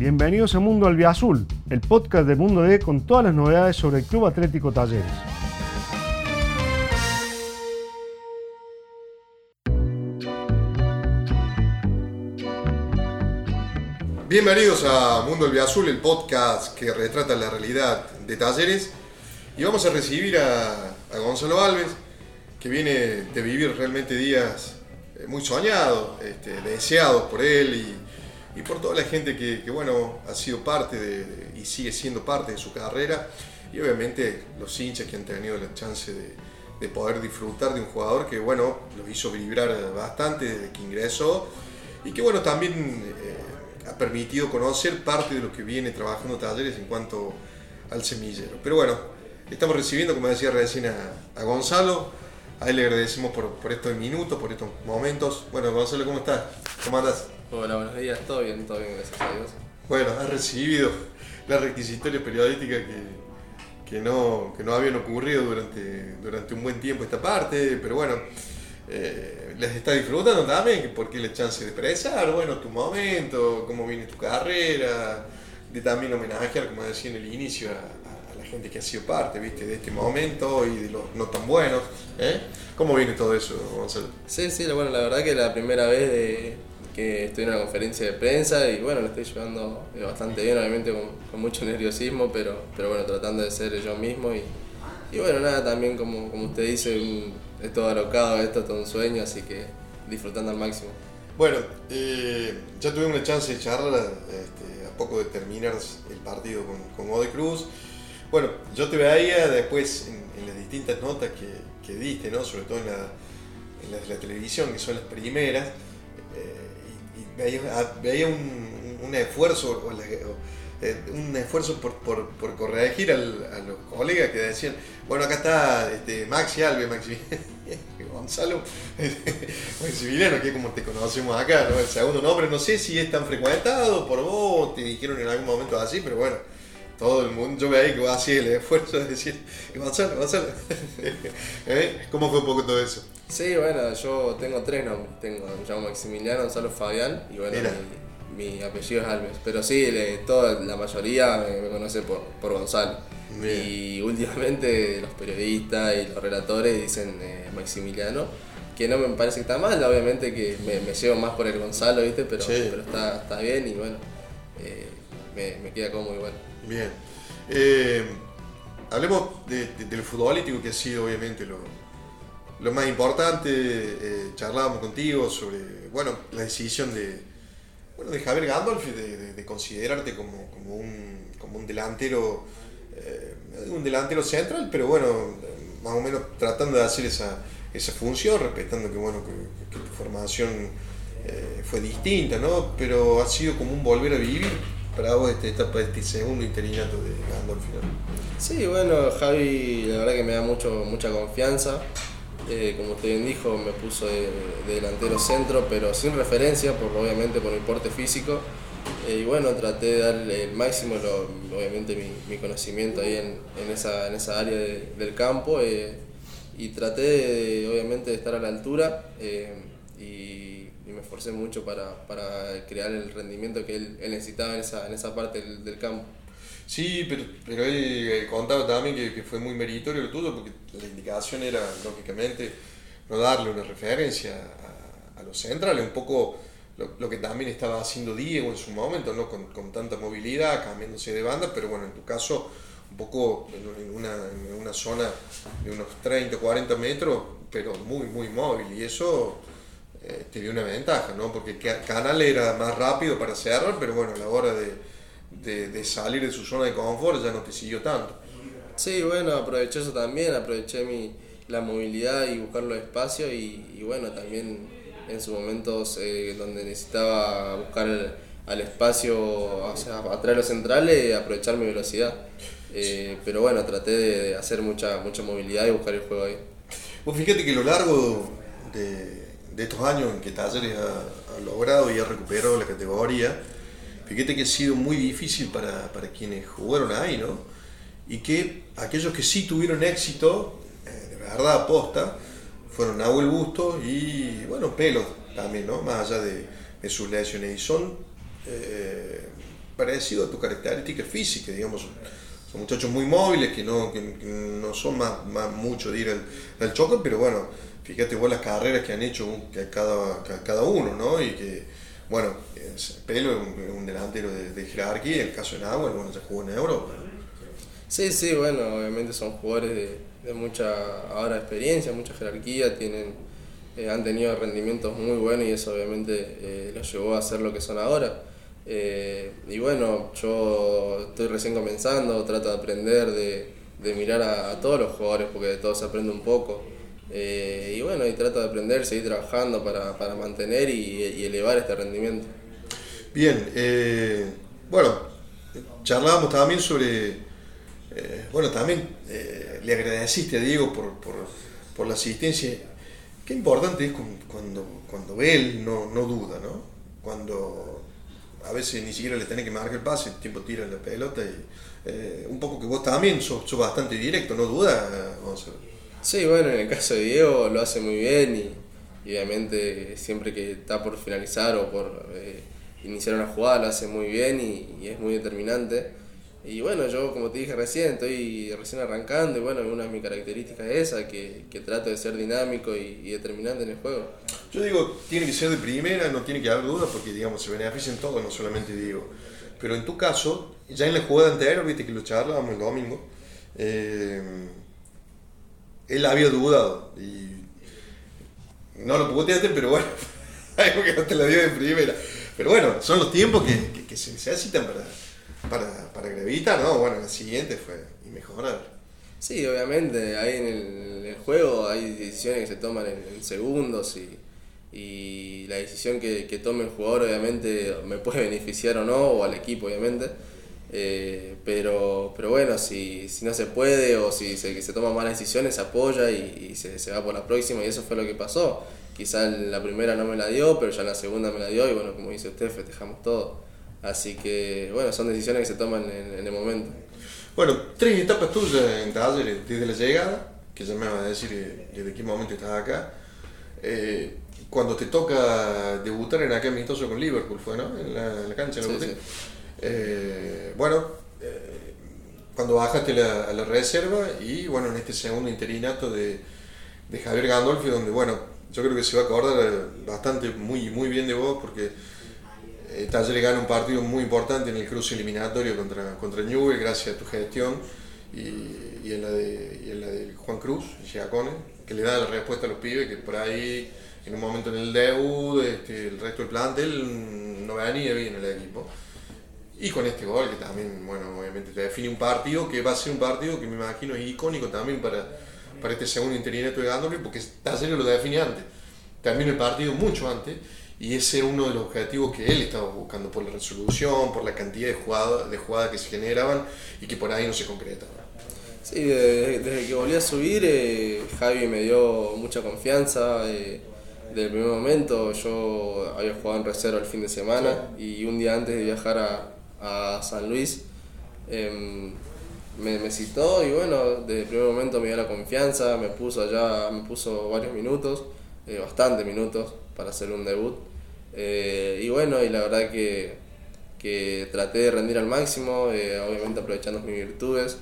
Bienvenidos a Mundo Albiazul, el podcast de Mundo D con todas las novedades sobre el Club Atlético Talleres. Bienvenidos a Mundo Albiazul, el podcast que retrata la realidad de Talleres. Y vamos a recibir a, Gonzalo Alves, que viene de vivir realmente días eh, muy soñados, este, deseados por él y, y por toda la gente que, bueno, ha sido parte de, y sigue siendo parte de su carrera. Y obviamente los hinchas que han tenido la chance de, de poder disfrutar de un jugador que, bueno, los hizo vibrar bastante desde que ingresó y que, bueno, también eh, ha permitido conocer parte de lo que viene trabajando Talleres en cuanto al semillero. Pero bueno, estamos recibiendo, como decía recién, a, a Gonzalo. A él le agradecemos por, por estos minutos, por estos momentos. Bueno, Gonzalo, ¿cómo estás? ¿Cómo andas? Hola, buenos días, todo bien, todo bien, gracias a Dios. Bueno, has recibido las requisitorias periodísticas que, que, no, que no habían ocurrido durante, durante un buen tiempo esta parte, pero bueno, eh, les está disfrutando también, porque la chance de expresar, bueno, tu momento, cómo viene tu carrera, de también homenajear, como decía en el inicio, a, la gente que ha sido parte, viste, de este momento y de los no tan buenos. ¿eh? ¿Cómo viene todo eso, Gonzalo? Sí, sí, bueno, la verdad que es la primera vez de- que estoy en una conferencia de prensa y bueno, lo estoy llevando eh, bastante bien, obviamente con, mucho nerviosismo, pero, pero bueno, tratando de ser yo mismo y, y bueno, nada, también como, como usted dice, un- es todo alocado, esto es todo un sueño, así que disfrutando al máximo. Bueno, eh, ya tuvimos una chance de charlar este, a poco de terminar el partido con, con Godoy Cruz. Bueno, yo te veía después en, en las distintas notas que, que diste, ¿no? sobre todo en la, en la de la televisión, que son las primeras, veía, ah, un, un esfuerzo, eh, un esfuerzo por, por, por corregir al- a los colegas que decían, bueno, acá está este, Maxi Alves, Maxi Gonzalo, Maximiliano, que es como te conocemos acá, ¿no? El segundo nombre, no sé si es tan frecuentado por vos, te dijeron en algún momento así, pero bueno, todo el mundo, yo veía que vos hacías el esfuerzo de decir, Gonzalo, Gonzalo. ¿Eh? ¿Cómo fue un poco todo eso? Sí, bueno, yo tengo tres nombres, tengo, me llamo Maximiliano Gonzalo Fabián y bueno, mi, mi apellido es Alves, pero sí, le- toda la mayoría me, me conoce por, por Gonzalo. Bien. Y últimamente los periodistas y los relatores dicen eh, Maximiliano, que no me parece que está mal, obviamente que me, me llevo más por el Gonzalo, ¿viste? Pero, Sí. pero está, está bien y bueno, eh, me, me queda cómodo igual. Bien. Eh, hablemos de, de- del futbolístico que ha sido obviamente lo, lo más importante. Eh, charlábamos contigo sobre bueno, la decisión de, bueno, de Javier Gandolfi de, de- de considerarte como, como, un, como un delantero, eh, un delantero central, pero bueno, más o menos tratando de hacer esa, esa función, respetando que bueno, que, tu formación eh, fue distinta, ¿no? Pero ha sido como un volver a vivir para vos esta etapa, este segundo interinato de Gandolfi. Sí, bueno, Javi la verdad que me da mucho, mucha confianza. Eh, como usted bien dijo, me puso de, de delantero centro, pero sin referencia, por, obviamente por mi porte físico. Eh, y bueno, traté de darle el máximo, obviamente mi, mi conocimiento ahí en, en esa, en esa área de- del campo. eh, y traté de, obviamente de estar a la altura y, me esforcé mucho para, para crear el rendimiento que él, necesitaba en esa, en esa parte del campo. Sí, pero, pero él eh, contaba también que, que fue muy meritorio lo tuyo, porque la indicación era, lógicamente, no darle una referencia a, a los centrales, un poco lo, lo que también estaba haciendo Diego en su momento, ¿no? con, con tanta movilidad, cambiándose de banda, pero bueno, en tu caso, un poco en una, en una zona de unos 30, 40 metros, pero muy, muy móvil, y eso eh, te dio una ventaja, ¿no? porque Ca- Canal era más rápido para cerrar, pero bueno, a la hora de de, de salir de su zona de confort ya no te siguió tanto. Sí, bueno, aproveché eso también, aproveché mi, la movilidad y buscar los espacios y, y bueno, también en sus momentos eh, donde necesitaba buscar el- al espacio, o sea, atrás de los centrales, aprovechar mi velocidad. Eh, pero bueno, traté de hacer mucha, mucha movilidad y buscar el juego ahí. Vos fíjate que a lo largo de, de estos años en que Talleres ha, ha logrado y ha recuperado la categoría, fíjate que ha sido muy difícil para, para quienes jugaron ahí, ¿no? Y que aquellos que sí tuvieron éxito, eh, de verdad aposta, fueron Nahuel Busto y, bueno, Pelo también, ¿no? Más allá de, de sus lesiones. Y son eh, parecido a tu característica física, digamos. Son muchachos muy móviles que no, que, no son más, más mucho de ir al, al choque, pero bueno, fíjate vos las carreras que han hecho cada, cada uno, ¿no? Y que, bueno, Pelo es un, delantero de, jerarquía, el caso de Nahuel, bueno, ya jugó en Europa. Sí, sí, bueno, obviamente son jugadores de, de mucha ahora experiencia, mucha jerarquía, tienen, eh, han tenido rendimientos muy buenos y eso obviamente eh, los llevó a ser lo que son ahora. Eh, y bueno, yo estoy recién comenzando, trato de aprender, de, de mirar a, a, todos los jugadores porque de todos se aprende un poco. Eh, y bueno, y trato de aprender, seguir trabajando para, para mantener y, y, elevar este rendimiento. Bien, eh, bueno, charlábamos también sobre, eh, bueno, también le agradeciste a Diego por, por, por, la asistencia. Qué importante es cuando, cuando él no, no duda, ¿no? Cuando a veces ni siquiera le tenés que marcar el pase, el tiempo tira la pelota y un poco que vos también sos, bastante directo, no duda, ver. Sí, bueno, en el caso de Diego lo hace muy bien y, obviamente siempre que está por finalizar o por eh, iniciar una jugada lo hace muy bien y, es muy determinante. Y bueno, yo como te dije recién, estoy recién arrancando y bueno, una de mis características es esa, que, que trato de ser dinámico y, determinante en el juego. Yo digo, tiene que ser de primera, no tiene que haber dudas porque digamos, se benefician todos, no solamente Diego. Pero en tu caso, ya en la jugada anterior, viste que lo charlábamos el domingo, eh, él había dudado. Y no lo puteaste, pero bueno, algo que no te la dio de primera. Pero bueno, son los tiempos que, que, se necesitan para, para, para gravitar, ¿no? Bueno, la siguiente fue y mejorar. Sí, obviamente, ahí en el, juego hay decisiones que se toman en, segundos y, y, la decisión que, que tome el jugador obviamente me puede beneficiar o no, o al equipo obviamente. Eh, pero, pero bueno, si, si no se puede o si se, se toman malas decisiones, se apoya y, se, se, va por la próxima y eso fue lo que pasó. Quizá la primera no me la dio, pero ya la segunda me la dio y bueno, como dice usted, festejamos todo. Así que bueno, son decisiones que se toman en, en el momento. Bueno, tres etapas tuyas en Talleres, desde la llegada, que ya me va a decir desde qué momento estás acá, eh, cuando te toca debutar en aquel amistoso con Liverpool, fue, ¿no? En la, en la cancha, en la sí, eh, bueno, eh, cuando bajaste la, a la reserva y bueno, en este segundo interinato de, de Javier Gandolfi, donde bueno, yo creo que se va a acordar bastante muy, muy bien de vos porque eh, Talleres gana un partido muy importante en el cruce eliminatorio contra, contra Newell gracias a tu gestión y, y, en la de, y en la de Juan Cruz, Giacone, que le da la respuesta a los pibes que por ahí en un momento en el debut este, el resto del plantel no venía bien el equipo. Y con este gol que también, bueno, obviamente te define un partido que va a ser un partido que me imagino es icónico también para, para este segundo interinato de Gandolfi porque Talleres lo define antes. Termina el partido mucho antes y ese era uno de los objetivos que él estaba buscando por la resolución, por la cantidad de jugadas, de jugadas que se generaban y que por ahí no se concretaban. Sí, desde, que volví a subir, eh, Javi me dio mucha confianza. Eh, desde el primer momento yo había jugado en reserva el fin de semana y un día antes de viajar a, a San Luis, em, me, citó y bueno, desde el primer momento me dio la confianza, me puso allá, me puso varios minutos, eh, bastantes minutos para hacer un debut. Eh, y bueno, y la verdad que, que traté de rendir al máximo, eh, obviamente aprovechando mis virtudes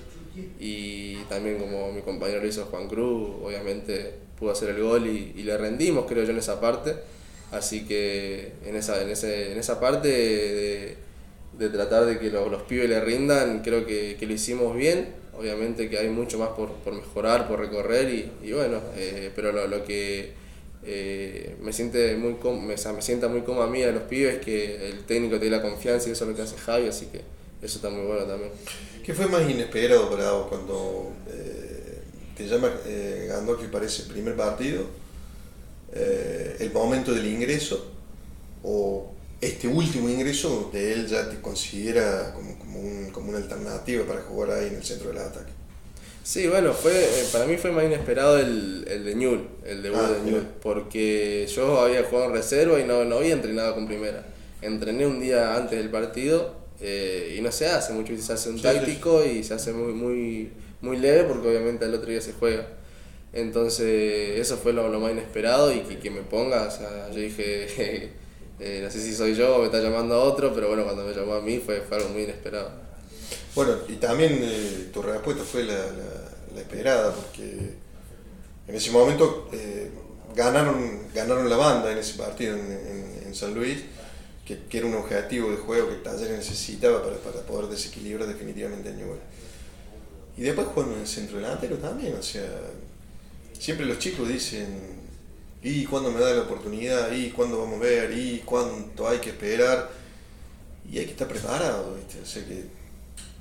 y también como mi compañero hizo Juan Cruz, obviamente pudo hacer el gol y, le rendimos creo yo en esa parte. Así que en esa, en ese, en esa parte de tratar de que los, los pibes le rindan, creo que, que, lo hicimos bien. Obviamente que hay mucho más por, por mejorar, por recorrer y, y bueno, eh, pero lo, lo que eh, me, siente muy me, me sienta muy cómodo a mí, a los pibes, que el técnico te dé la confianza y eso es lo que hace Javi, así que eso está muy bueno también. ¿Qué fue más inesperado para vos cuando eh, te llama eh, Gandolfi para ese primer partido? ¿El momento del ingreso? ¿O este último ingreso de él ya te considera como, como, un, como una alternativa para jugar ahí en el centro del ataque. Sí, bueno, fue eh, para mí fue más inesperado el, el de Ñul, el debut ah, de Ñul, porque yo había jugado en reserva y no, no había entrenado con primera. Entrené un día antes del partido eh, y no se hace mucho, se hace un sí, táctico sí. y se hace muy, muy, muy leve porque obviamente el otro día se juega. Entonces eso fue lo, lo más inesperado y que, que me ponga, o sea, yo dije... Eh, no sé si soy yo o me está llamando a otro, pero bueno, cuando me llamó a mí fue, algo muy inesperado. Bueno, y también eh, tu respuesta fue la, la, esperada, porque en ese momento eh, ganaron, ganaron la banda en ese partido en, en, San Luis, que, que, era un objetivo de juego que Taller necesitaba para, para poder desequilibrar definitivamente a Newell. Y después jugando en el centro delantero también, o sea, siempre los chicos dicen, y cuándo me da la oportunidad, y cuándo vamos a ver, y cuánto hay que esperar. Y hay que estar preparado, ¿viste? O que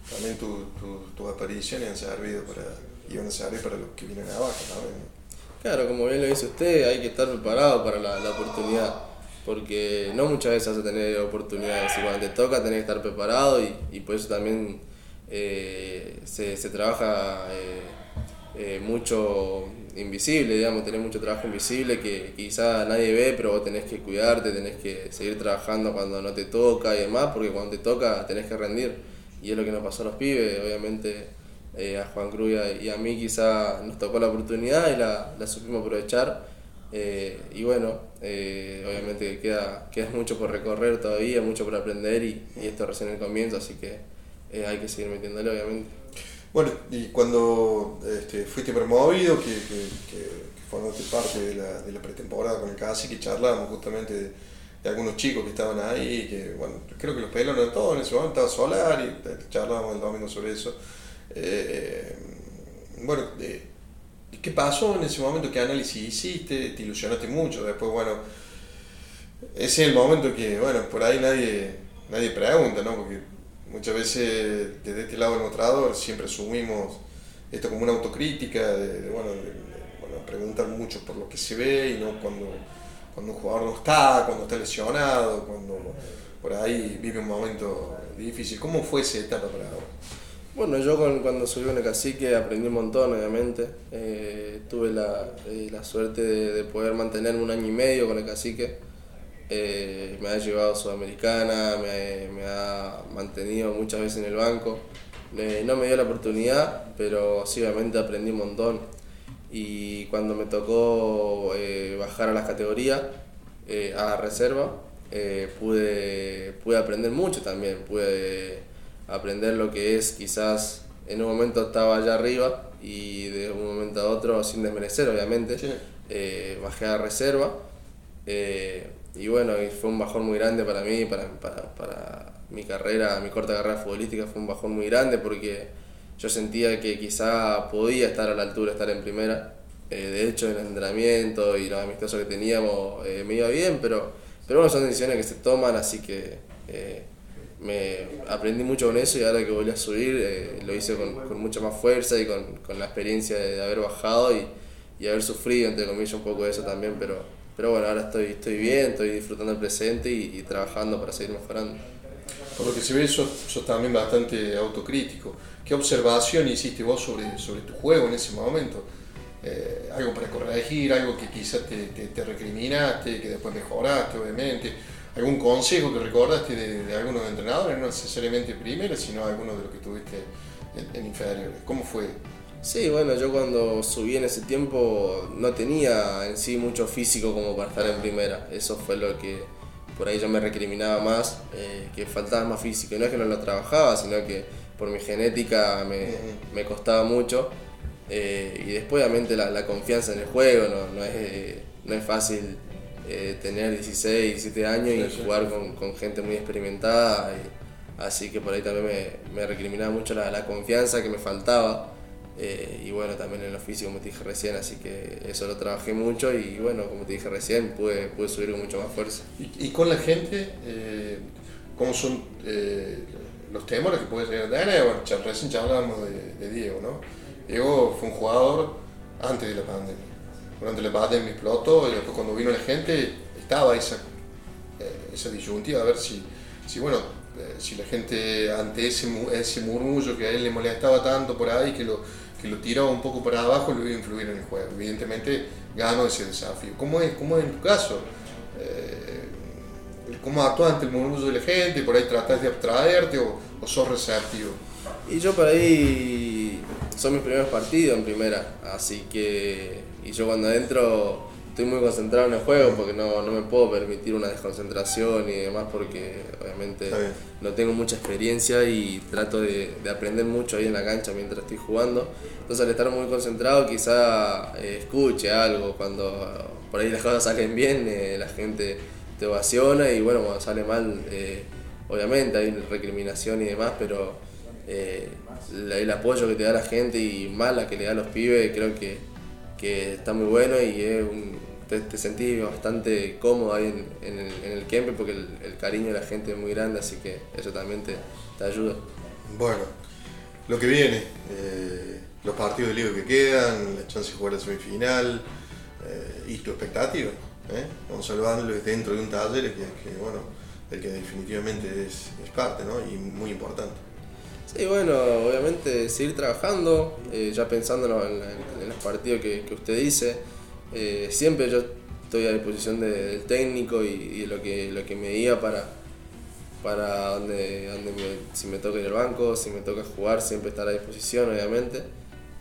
también tus apariciones han servido para, y van a servir para los que vienen abajo también. Claro, como bien lo dice usted, hay que estar preparado para la, la oportunidad, porque no muchas veces vas a tener oportunidades y cuando te toca tenés que estar preparado y, y por eso también eh, se, se, trabaja eh, eh, mucho invisible, digamos, tenés mucho trabajo invisible que quizá nadie ve, pero vos tenés que cuidarte, tenés que seguir trabajando cuando no te toca y demás, porque cuando te toca tenés que rendir. Y es lo que nos pasó a los pibes, obviamente eh, a Juan Cruz y a, mí quizá nos tocó la oportunidad y la, la supimos aprovechar. Eh, y bueno, eh, obviamente queda, queda mucho por recorrer todavía, mucho por aprender y, y esto recién el comienzo, así que hay que seguir metiéndole obviamente. Bueno, y cuando este, fuiste promovido, que, que, formaste parte de la, de pretemporada con el CASI, que charlábamos justamente de, algunos chicos que estaban ahí, que bueno, creo que los pelones de todos en ese momento, estaba Solar y eh, charlábamos el domingo sobre eso. Eh, bueno, eh, ¿qué pasó en ese momento? ¿Qué análisis hiciste? ¿Te ilusionaste mucho? Después, bueno, ese es el momento que, bueno, por ahí nadie, nadie pregunta, ¿no? Porque muchas veces desde este lado del mostrador siempre asumimos esto como una autocrítica, de, bueno, preguntar mucho por lo que se ve y no cuando, cuando un jugador no está, cuando está lesionado, cuando por ahí vive un momento difícil. ¿Cómo fue esa etapa para vos? Bueno, yo cuando subí en el cacique aprendí un montón, obviamente. Eh, tuve la, eh, la suerte de, de, poder mantenerme un año y medio con el cacique. Eh, me ha llevado a Sudamericana, me, ha mantenido muchas veces en el banco. no me dio la oportunidad, pero sí, obviamente aprendí un montón. Y cuando me tocó eh, bajar a las categorías, eh, a reserva, pude, pude aprender mucho también. Pude aprender lo que es quizás en un momento estaba allá arriba y de un momento a otro, sin desmerecer obviamente, bajé a reserva y bueno, fue un bajón muy grande para mí, para, para, para, mi carrera, mi corta carrera futbolística fue un bajón muy grande porque yo sentía que quizá podía estar a la altura, estar en primera. Eh, de hecho, en el entrenamiento y los amistosos que teníamos eh, me iba bien, pero, pero bueno, son decisiones que se toman, así que eh, me aprendí mucho con eso y ahora que volví a subir lo hice con, con, mucha más fuerza y con, con la experiencia de, de haber bajado y, y haber sufrido, entre comillas, un poco de eso también, pero pero bueno, ahora estoy, estoy bien, estoy disfrutando el presente y, trabajando para seguir mejorando. Por lo que se ve, sos, sos, también bastante autocrítico. ¿Qué observación hiciste vos sobre, sobre tu juego en ese momento? Eh, algo para corregir, algo que quizás te, te, recriminaste, que después mejoraste, obviamente. ¿Algún consejo que recordaste de, de algunos entrenadores, no necesariamente primero, sino algunos de los que tuviste en, en inferiores? ¿Cómo fue Sí, bueno, yo cuando subí en ese tiempo no tenía en sí mucho físico como para estar en primera. Eso fue lo que por ahí yo me recriminaba más, eh, que faltaba más físico. Y no es que no lo trabajaba, sino que por mi genética me, me costaba mucho. Eh, y después, obviamente, la, la, confianza en el juego, no, no, es, no es fácil eh, tener 16, 17 años y jugar con, con, gente muy experimentada. Y, así que por ahí también me, me recriminaba mucho la, la confianza que me faltaba. Eh, y bueno, también en el oficio, como te dije recién, así que eso lo trabajé mucho y bueno, como te dije recién, pude, pude subir con mucho más fuerza. ¿Y, con la gente, eh, cómo son eh, los temores que puedes tener? Bueno, recién ya hablábamos de, Diego, ¿no? Diego fue un jugador antes de la pandemia. Durante la pandemia explotó y después cuando vino la gente estaba esa, esa disyuntiva a ver si, si bueno, si la gente ante ese, ese murmullo que a él le molestaba tanto por ahí, que lo, que lo tiraba un poco para abajo, lo iba a influir en el juego. Evidentemente ganó ese desafío. ¿Cómo es, cómo es en tu caso? Eh, ¿Cómo actúas ante el murmullo de la gente? ¿Por ahí tratas de abstraerte o sos receptivo? Y yo por ahí son mis primeros partidos en primera, así que y yo cuando entro estoy muy concentrado en el juego porque no, no me puedo permitir una desconcentración y demás porque obviamente no tengo mucha experiencia y trato de, de, aprender mucho ahí en la cancha mientras estoy jugando. Entonces al estar muy concentrado quizá eh, escuche algo cuando por ahí las cosas salen bien, eh, la gente te ovaciona y bueno, cuando sale mal, eh, obviamente hay recriminación y demás, pero el apoyo que te da la gente y más la que le da a los pibes creo que, que está muy bueno y es un, te, te sentís bastante cómodo ahí en, en, el, en el Kempe porque el, el, cariño de la gente es muy grande, así que eso también te, te ayuda. Bueno, lo que viene, eh, los partidos de liga que quedan, la chance de jugar la semifinal eh, y tu expectativa. ¿eh? Gonzalo Ángeles dentro de un taller que, que, bueno, el que definitivamente es, es parte ¿no? y muy importante. Sí, bueno, obviamente seguir trabajando, eh, ya pensando en, en, en, los partidos que, que usted dice. Eh, siempre yo estoy a disposición de, del técnico y, y, lo, que, lo que me diga para, para donde, donde si me toca ir al banco, si me toca jugar, siempre estar a disposición, obviamente.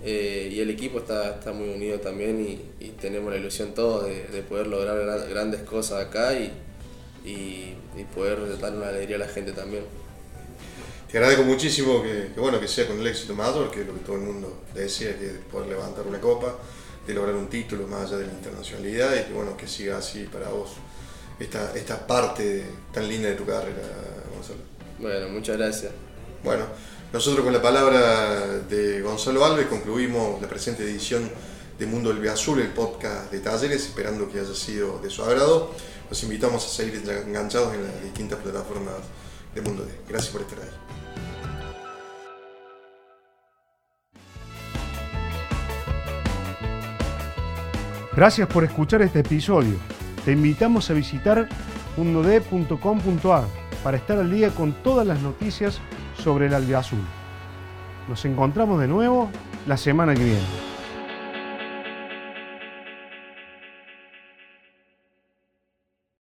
Eh, y el equipo está, está muy unido también y, tenemos la ilusión todos de, de, poder lograr grandes cosas acá y, y, poder dar una alegría a la gente también. Te agradezco muchísimo que, que, bueno, que sea con el éxito mayor, que es lo que todo el mundo decía, que poder levantar una copa de lograr un título más allá de la internacionalidad y que bueno, que siga así para vos esta, esta parte tan linda de tu carrera, Gonzalo. Bueno, muchas gracias. Bueno, nosotros con la palabra de Gonzalo Alves concluimos la presente edición de Mundo del Azul, el podcast de talleres, esperando que haya sido de su agrado. Los invitamos a seguir enganchados en las distintas plataformas de Mundo D. Gracias por estar ahí. Gracias por escuchar este episodio. Te invitamos a visitar mundod.com.ar para estar al día con todas las noticias sobre el albiazul. Nos encontramos de nuevo la semana que viene.